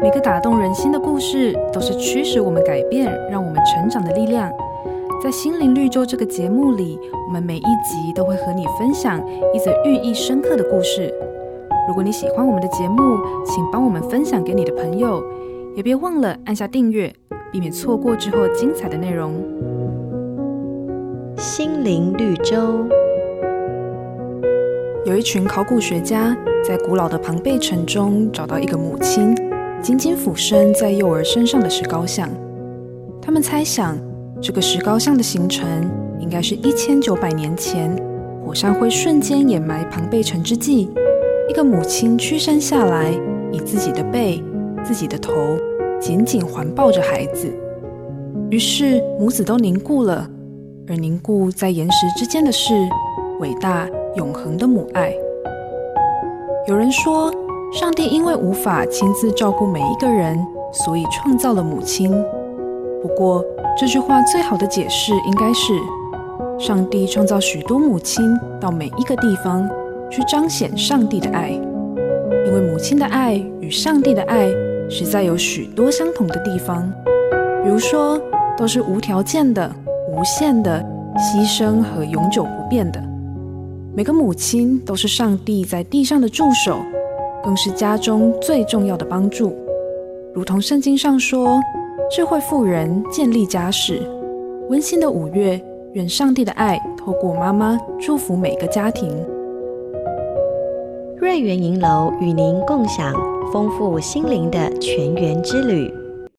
每个打动人心的故事，都是驱使我们改变、让我们成长的力量。在心灵绿洲这个节目里，我们每一集都会和你分享一则寓意深刻的故事。如果你喜欢我们的节目，请帮我们分享给你的朋友，也别忘了按下订阅，避免错过之后精彩的内容。心灵绿洲。有一群考古学家在古老的庞贝城中找到一个母亲紧紧俯身在幼儿身上的石膏像，他们猜想。这个石膏像的形成，应该是一千九百年前火山灰瞬间掩埋庞贝城之际，一个母亲屈身下来，以自己的背、自己的头紧紧环抱着孩子。于是母子都凝固了，而凝固在岩石之间的是伟大永恒的母爱。有人说，上帝因为无法亲自照顾每一个人，所以创造了母亲。不过，这句话最好的解释应该是：上帝创造许多母亲到每一个地方去彰显上帝的爱，因为母亲的爱与上帝的爱实在有许多相同的地方，比如说都是无条件的、无限的牺牲和永久不变的。每个母亲都是上帝在地上的助手，更是家中最重要的帮助，如同圣经上说。智慧妇人建立家室，温馨的五月，愿上帝的爱透过妈妈祝福每个家庭。瑞园银楼与您共享丰富心灵的全员之旅。